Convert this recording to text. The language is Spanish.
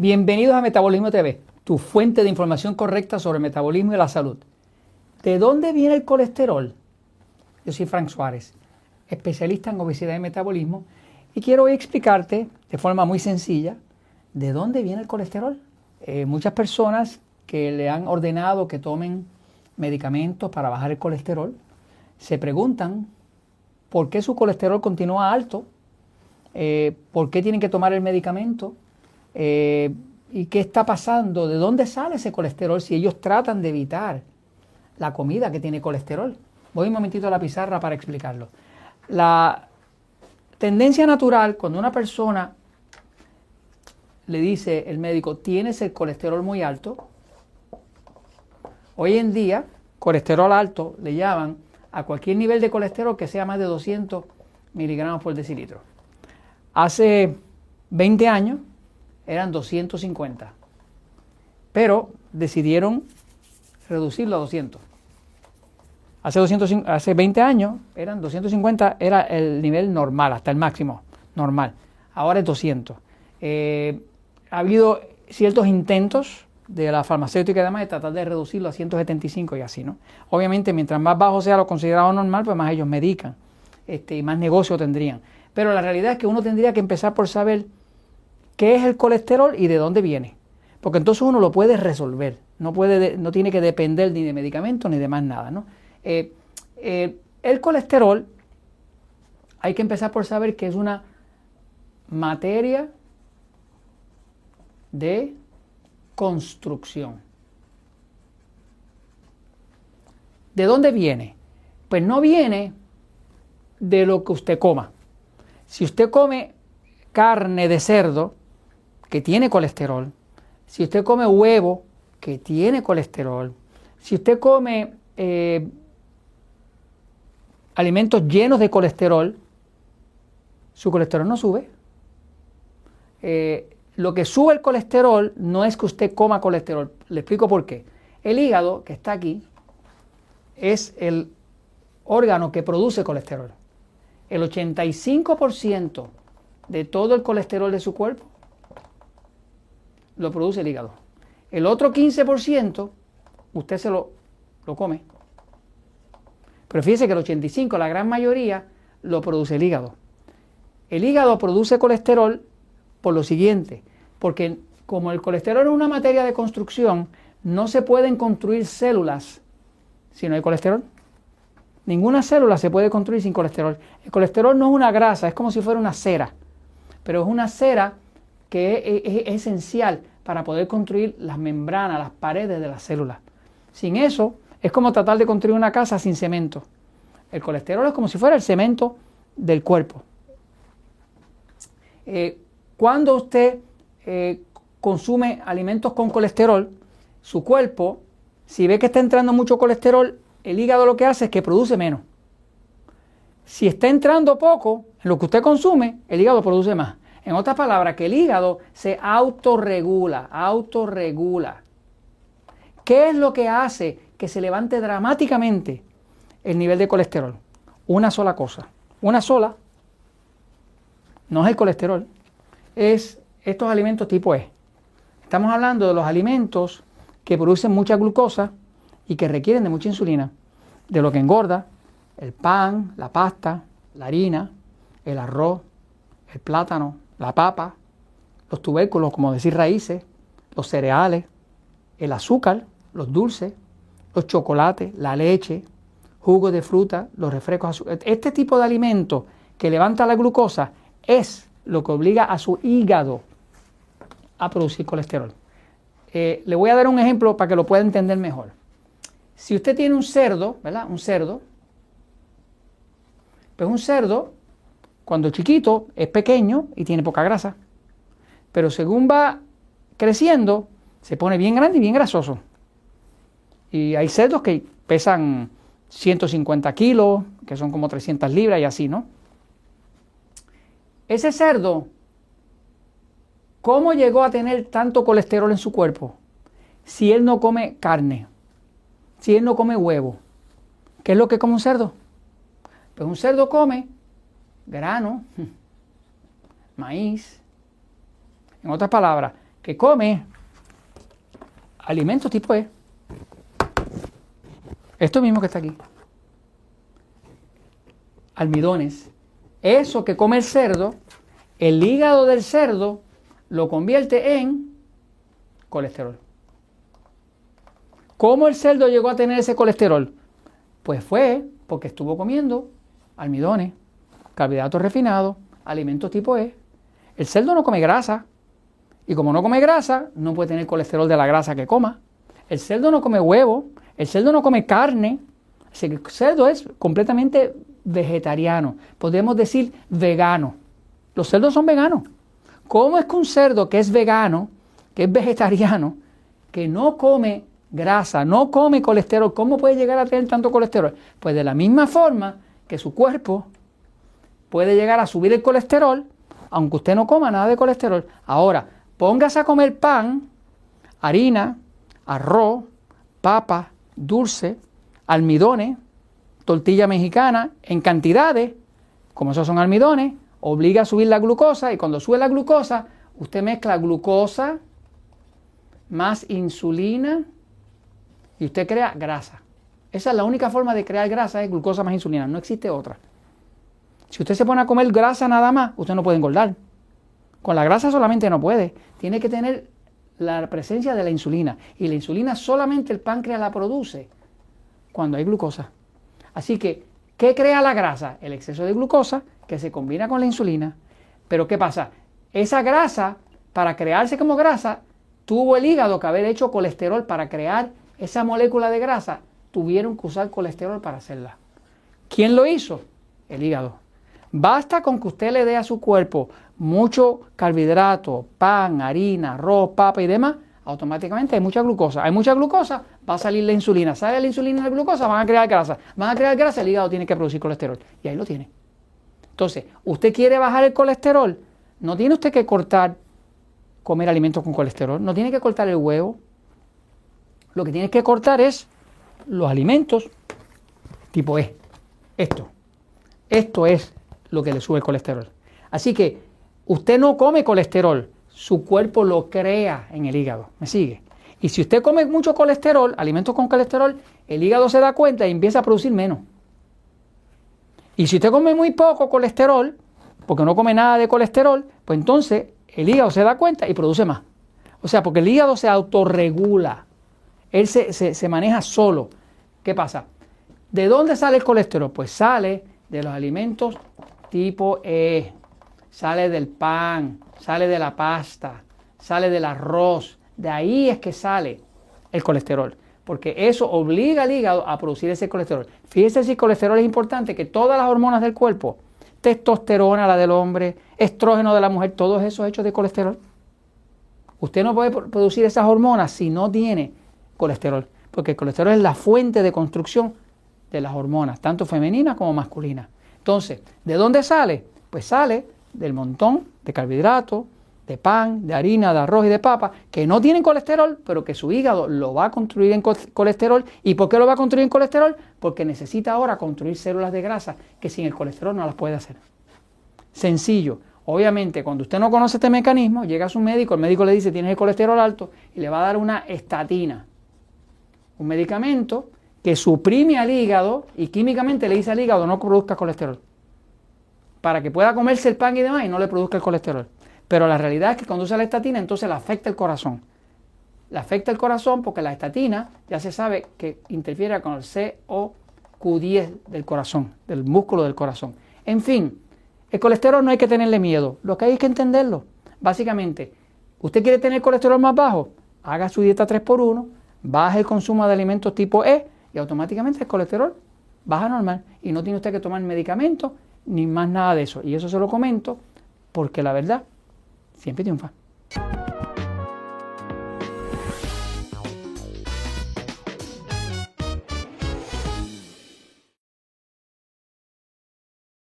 Bienvenidos a Metabolismo TV, tu fuente de información correcta sobre el metabolismo y la salud. ¿De dónde viene el colesterol? Yo soy Frank Suárez, especialista en obesidad y metabolismo, y quiero hoy explicarte de forma muy sencilla de dónde viene el colesterol. Eh, muchas personas que le han ordenado que tomen medicamentos para bajar el colesterol se preguntan por qué su colesterol continúa alto, eh, por qué tienen que tomar el medicamento eh, y qué está pasando, de dónde sale ese colesterol si ellos tratan de evitar la comida que tiene colesterol. Voy un momentito a la pizarra para explicarlo. La tendencia natural, cuando una persona le dice el médico, tienes el colesterol muy alto, hoy en día, colesterol alto le llaman a cualquier nivel de colesterol que sea más de 200 miligramos por decilitro. Hace 20 años eran 250, pero decidieron reducirlo a 200. Hace, 200, hace 20 años eran 250, era el nivel normal, hasta el máximo normal. Ahora es 200. Eh, ha habido ciertos intentos de la farmacéutica y demás de tratar de reducirlo a 175 y así, ¿no? Obviamente, mientras más bajo sea lo considerado normal, pues más ellos medican este, y más negocio tendrían. Pero la realidad es que uno tendría que empezar por saber qué es el colesterol y de dónde viene. Porque entonces uno lo puede resolver. No, puede, no tiene que depender ni de medicamentos ni de más nada, ¿no? Eh, eh, el colesterol, hay que empezar por saber que es una materia de construcción. ¿De dónde viene? Pues no viene de lo que usted coma. Si usted come carne de cerdo, que tiene colesterol, si usted come huevo, que tiene colesterol, si usted come eh, alimentos llenos de colesterol, su colesterol no sube. Eh, lo que sube el colesterol no es que usted coma colesterol. Le explico por qué. El hígado, que está aquí, es el órgano que produce colesterol. El 85% de todo el colesterol de su cuerpo lo produce el hígado. El otro 15% usted se lo, lo come. Pero fíjese que el 85%, la gran mayoría, lo produce el hígado. El hígado produce colesterol por lo siguiente, porque como el colesterol es una materia de construcción, no se pueden construir células si no hay colesterol. Ninguna célula se puede construir sin colesterol. El colesterol no es una grasa, es como si fuera una cera, pero es una cera que es, esencial para poder construir las membranas, las paredes de las células. Sin eso, es como tratar de construir una casa sin cemento. El colesterol es como si fuera el cemento del cuerpo. Eh, cuando usted eh, consume alimentos con colesterol, su cuerpo, si ve que está entrando mucho colesterol, el hígado lo que hace es que produce menos. Si está entrando poco lo que usted consume, el hígado produce más. En otras palabras, que el hígado se autorregula, autorregula. ¿Qué es lo que hace que se levante dramáticamente el nivel de colesterol? Una sola cosa, una sola, no es el colesterol, es estos alimentos tipo E. Estamos hablando de los alimentos que producen mucha glucosa y que requieren de mucha insulina, de lo que engorda, el pan, la pasta, la harina, el arroz, el plátano, la papa, los tubérculos, como decir raíces, los cereales, el azúcar, los dulces, los chocolates, la leche, jugos de fruta, los refrescos. Este tipo de alimento que levanta la glucosa es lo que obliga a su hígado a producir colesterol. Eh, le voy a dar un ejemplo para que lo pueda entender mejor. Si usted tiene un cerdo, ¿verdad? Un cerdo, pues un cerdo, cuando chiquito, es pequeño y tiene poca grasa. Pero según va creciendo, se pone bien grande y bien grasoso. Y hay cerdos que pesan 150 kilos, que son como 300 libras y así, ¿no? Ese cerdo ¿Cómo llegó a tener tanto colesterol en su cuerpo? Si él no come carne, si él no come huevo, ¿qué es lo que come un cerdo? Pues un cerdo come grano, maíz. En otras palabras, que come alimentos tipo E, esto mismo que está aquí, almidones, eso que come el cerdo, el hígado del cerdo lo convierte en colesterol. ¿Cómo el cerdo llegó a tener ese colesterol? Pues fue porque estuvo comiendo almidones, carbohidratos refinados, alimentos tipo E. El cerdo no come grasa. Y como no come grasa, no puede tener colesterol de la grasa que coma. El cerdo no come huevo. El cerdo no come carne. El cerdo es completamente vegetariano. Podemos decir vegano. Los cerdos son veganos. ¿Cómo es que un cerdo que es vegano, que es vegetariano, que no come grasa, no come colesterol, ¿cómo puede llegar a tener tanto colesterol? Pues de la misma forma que su cuerpo puede llegar a subir el colesterol, aunque usted no coma nada de colesterol. Ahora, póngase a comer pan, harina, arroz, papa, dulce, almidones, tortilla mexicana en cantidades, como esos son almidones, obliga a subir la glucosa y cuando sube la glucosa, usted mezcla glucosa más insulina y usted crea grasa. Esa es la única forma de crear grasa, es glucosa más insulina, no existe otra. Si usted se pone a comer grasa nada más, usted no puede engordar. Con la grasa solamente no puede. Tiene que tener la presencia de la insulina. Y la insulina solamente el páncreas la produce cuando hay glucosa. Así que, ¿qué crea la grasa? El exceso de glucosa que se combina con la insulina. Pero ¿qué pasa? Esa grasa, para crearse como grasa, tuvo el hígado que haber hecho colesterol para crear esa molécula de grasa tuvieron que usar colesterol para hacerla. ¿Quién lo hizo? El hígado. Basta con que usted le dé a su cuerpo mucho carbohidrato, pan, harina, arroz, papa y demás, automáticamente hay mucha glucosa. Hay mucha glucosa, va a salir la insulina. Sale la insulina y la glucosa, van a crear grasa. Van a crear grasa, el hígado tiene que producir colesterol. Y ahí lo tiene. Entonces, usted quiere bajar el colesterol, no tiene usted que cortar comer alimentos con colesterol, no tiene que cortar el huevo. Lo que tiene que cortar es los alimentos tipo E. Esto. Esto es lo que le sube el colesterol. Así que usted no come colesterol, su cuerpo lo crea en el hígado. ¿Me sigue? Y si usted come mucho colesterol, alimentos con colesterol, el hígado se da cuenta y empieza a producir menos. Y si usted come muy poco colesterol, porque no come nada de colesterol, pues entonces el hígado se da cuenta y produce más. O sea, porque el hígado se autorregula. Él se, maneja solo. ¿Qué pasa? ¿De dónde sale el colesterol? Pues sale de los alimentos tipo E, sale del pan, sale de la pasta, sale del arroz. De ahí es que sale el colesterol, porque eso obliga al hígado a producir ese colesterol. Fíjese si colesterol es importante, que todas las hormonas del cuerpo, testosterona, la del hombre, estrógeno de la mujer, todos esos hechos de colesterol. Usted no puede producir esas hormonas si no tiene colesterol, porque el colesterol es la fuente de construcción de las hormonas, tanto femeninas como masculinas. Entonces, ¿de dónde sale? Pues sale del montón de carbohidratos, de pan, de harina, de arroz y de papa, que no tienen colesterol, pero que su hígado lo va a construir en colesterol. ¿Y por qué lo va a construir en colesterol? Porque necesita ahora construir células de grasa que sin el colesterol no las puede hacer. Sencillo. Obviamente, cuando usted no conoce este mecanismo, llega a su médico, el médico le dice tienes el colesterol alto y le va a dar una estatina un medicamento que suprime al hígado y químicamente le dice al hígado no produzca colesterol. Para que pueda comerse el pan y demás y no le produzca el colesterol. Pero la realidad es que cuando usa la estatina entonces le afecta el corazón. Le afecta el corazón porque la estatina ya se sabe que interfiere con el COQ10 del corazón, del músculo del corazón. En fin, el colesterol no hay que tenerle miedo, lo que hay es que entenderlo. Básicamente, ¿usted quiere tener colesterol más bajo? Haga su dieta 3x1, baja el consumo de alimentos tipo E y automáticamente el colesterol baja normal y no tiene usted que tomar medicamentos ni más nada de eso. Y eso se lo comento porque la verdad siempre triunfa.